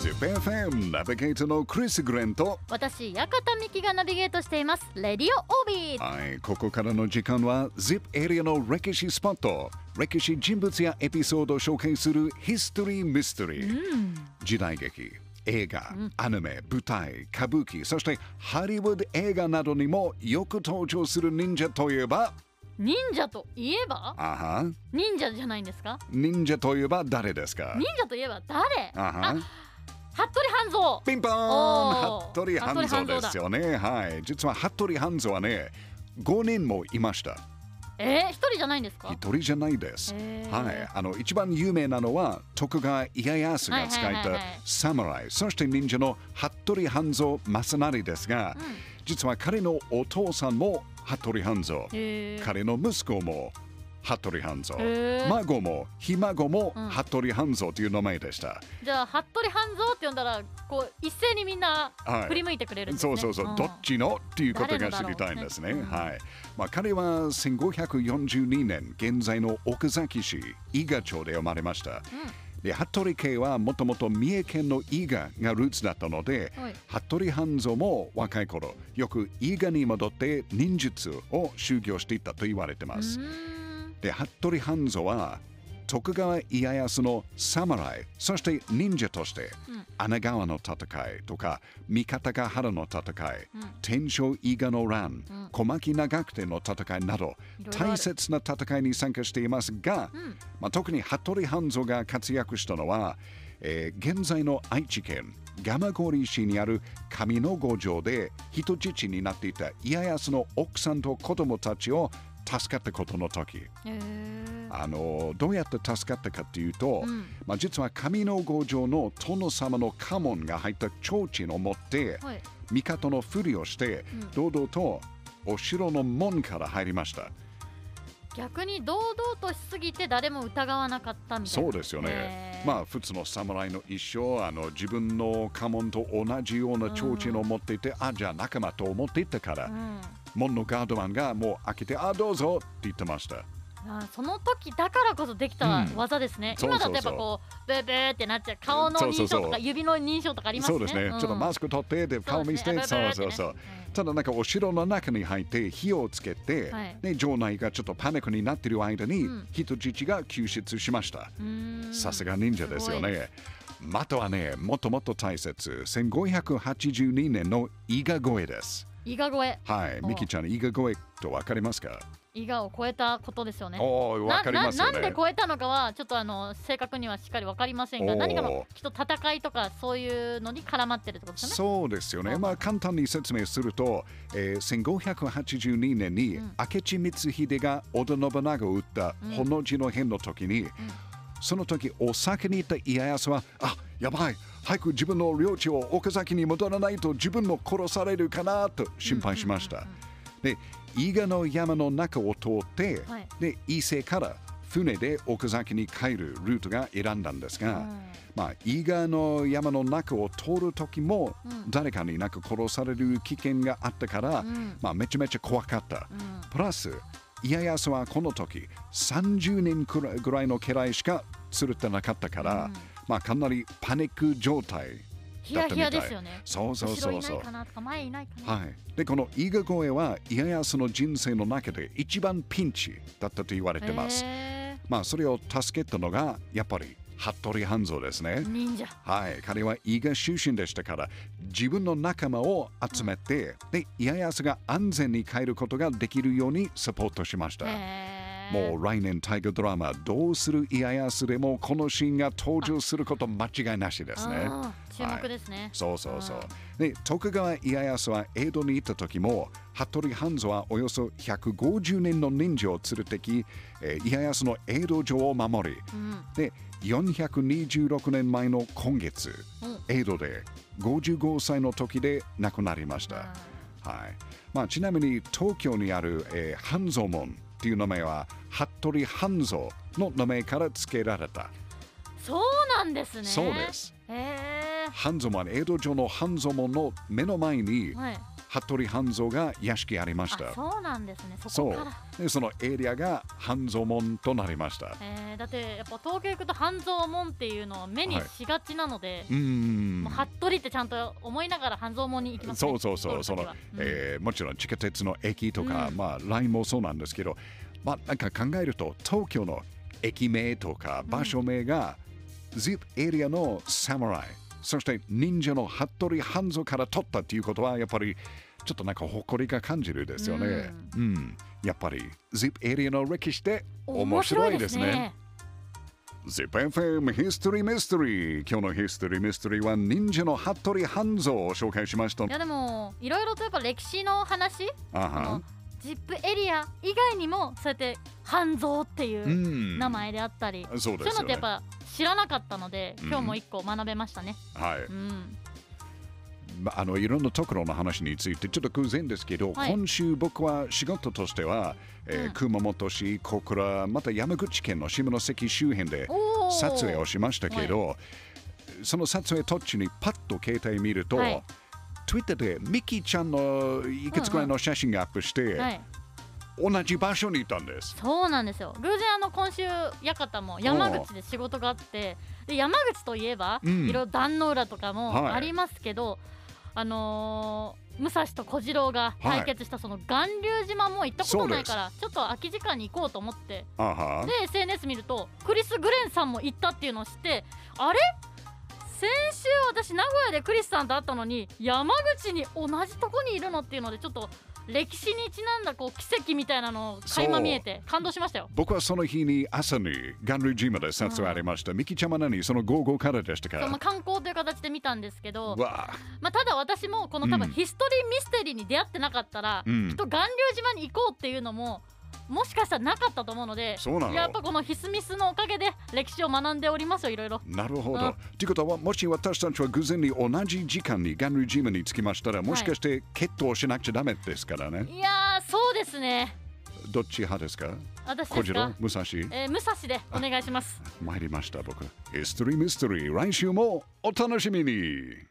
ZIPFM ナビゲーターのクリス・グレンと私館美希がナビゲートしています。レディオオービー。はいここからの時間は ZIP エリアの歴史スポット。歴史人物やエピソードを紹介するヒストリー・ミステリー、時代劇映画、アニメ、舞台、歌舞伎そしてハリウッド映画などにもよく登場する忍者といえば。忍者といえば？あは。忍者じゃないんですか？忍者といえば誰ですか？忍者といえば誰？あは。あ服部半蔵ピンポーン服部半蔵ですよね。はい。実は服部半蔵はね、5人もいました。えー、一人じゃないんですか？一人じゃないです。へーはい。あの、一番有名なのは、徳川家康が使った侍、そして忍者の服部半蔵正成ですが、実は彼のお父さんも服部半蔵、へー彼の息子も服部半蔵、孫もひ孫も服部半蔵という名前でした。じゃあ服部半蔵って呼んだらこう一斉にみんなはい振り向いてくれるんですね、そうそうそう、んどっちのっていうことが知りたいんですね。はい。まあ、彼は1542年、現在の奥崎市伊賀町で生まれました。で、服部家はもともと三重県の伊賀がルーツだったので、はい服部半蔵も若い頃、よく伊賀に戻って忍術を修行していたと言われてます。で、服部半蔵は徳川家康の侍、そして忍者として、穴川の戦いとか、三方ヶ原の戦い、天正伊賀の乱、小牧長久手の戦いなど、大切な戦いに参加していますが、まあ、特に服部半蔵が活躍したのは、えー現在の愛知県蒲郡市にある上野五条で人質になっていた家康の奥さんと子供たちを助かったことの時。あのどうやって助かったかというと、ん。まあ、実は上野五条の殿様の家紋が入った提灯を持って、はい。帝のふりをして、堂々とお城の門から入りました。逆に堂々としすぎて誰も疑わなかったみたいな。そうですよね。まあ普通の侍の一生あの自分の家紋と同じような提灯を持っていて、あじゃあ仲間と思っていったから、うん門のガードマンがもう開けてあどうぞって言ってました。あその時だからこそできたうん。技ですね、そうそうそう。今だとやっぱこうブーブーってなっちゃう顔の認証とか指の認証とかありますね。そうですね、ん。ちょっとマスク取ってで顔見せて、そうそうそうそう。ただなんかお城の中に入って火をつけて、はい。ね、城内がちょっとパニックになっている間に、うん。人質が救出しました。さすが忍者ですよね。またはね、もっともっと大切、1582年の伊賀越えです。伊賀越えはい、お。ミキちゃん、伊賀越えと分かりますか？伊賀を超えたことですよね。おお、分かりますよね。なんで。超えたのかはちょっとあの正確にはしっかりわかりませんが何かのきっと戦いとかそういうのに絡まってるってことですよね。そうですよね。まあ簡単に説明すると、えー、1582年に明智光秀が織田信長を撃ったほの字の変の時に、その時お酒に行った家康は、あやばい、早く自分の領地を岡崎に戻らないと自分も殺されるかなと心配しました。で、伊賀の山の中を通って、はい。で伊勢から船で岡崎に帰るルートが選んだんですが、まあ、伊賀の山の中を通る時も、誰かになんか殺される危険があったから、まあ、めちゃめちゃ怖かった。プラス、家康はこの時30人くらいぐらいの家来しか釣れてなかったから、まあ、かなりパニック状態ヒヤヒヤですよね。そうそうそうそう。はい、でこの伊賀越えは家康の人生の中で一番ピンチだったと言われてます。へまあそれを助けたのがやっぱり服部半蔵ですね。ー。忍者。はい、彼は伊賀出身でしたから自分の仲間を集めて、で家康が安全に帰ることができるようにサポートしました。もう来年大河ドラマ「どうする家康」でもこのシーンが登場すること間違いなしですね。注目ですね、そうそうそう。で、徳川家康は江戸に行った時も、服部半蔵はおよそ150年の忍者を連れてき、えー家康の江戸城を守り、で、426年前の今月、江戸で55歳の時で亡くなりました。はい。まあ、ちなみに東京にある、えー半蔵門っていう名前は、服部半蔵の名前から付けられた。そうなんですねそうです。へ半蔵門、江戸城の半蔵門の目の前にえはい服部半蔵が屋敷ありました。あそうなんですね。そそうこから。でそのエリアが半蔵門となりました。えー、だってやっぱ東京行くと半蔵門っていうのを目にしがちなので、うーん。もう服部ってちゃんと思いながら半蔵門に行きます、ね、そうそうそう、そのうん。えーもちろん地下鉄の駅とか、うん。まあ、ラインもそうなんですけど、まあ、なんか考えると、東京の駅名とか場所名が、ZIP エリアのサムライ、そして忍者の服部半蔵から取ったっていうことは、やっぱりちょっとなんか誇りが感じるですよね。うん、やっぱり ZIP エリアの歴史って面白いですね。ZIPFM History Mystery 今日の History Mystery は忍者の服部半蔵を紹介しましたい。やでもいろいろとやっぱ歴史の話？あはジップエリア以外にもそうやって半蔵っていううん。名前であったり、そうそういうですよね。のってやっぱ知らなかったので、うん。今日も一個学べましたね。はい。うん、まああのいろんなところの話についてちょっと偶然ですけど、はい。今週僕は仕事としては、えーうん。熊本市、小倉、また山口県の下関周辺で撮影をしましたけど、その撮影途中にパッと携帯見ると、はい Twitter でミキちゃんのいくつくらいの写真がアップして、はい、同じ場所にいたんです。そうなんですよ。偶然あの今週館も山口で仕事があってで山口といえば、うん。いろいろ壇の浦とかもはい。ありますけど、あのー武蔵と小次郎が対決したその巌流島も行ったことないから、ちょっと空き時間に行こうと思って。で SNS 見るとクリス・グレンさんも行ったっていうのを知ってあれ？先週私名古屋でクリスさんと会ったのに山口に同じとこにいるのっていうのでちょっと歴史にちなんだこう奇跡みたいなのを垣間見えて感動しましたよ。僕はその日に朝にガンル島で撮影ありました。ミキちゃんは何その午後からでしたかまあ、観光という形で見たんですけど、わ。あまあ、ただ私もこの多うん。分ヒストリーミステリーに出会ってなかったら、うん。きっと巌流島に行こうっていうのももしかしたらなかったと思うのでやっぱこのヒスミスのおかげで歴史を学んでおりますよいろいろ。なるほど。うんということは、もし私たちは偶然に同じ時間にガンル島に着きましたら、もしかして決闘しなくちゃダメですからね。いやーそうですねどっち派ですか？私小次ですか？郎武蔵えー武蔵でお願いします。参りました、僕。ヒストリーミステリー、来週もお楽しみに。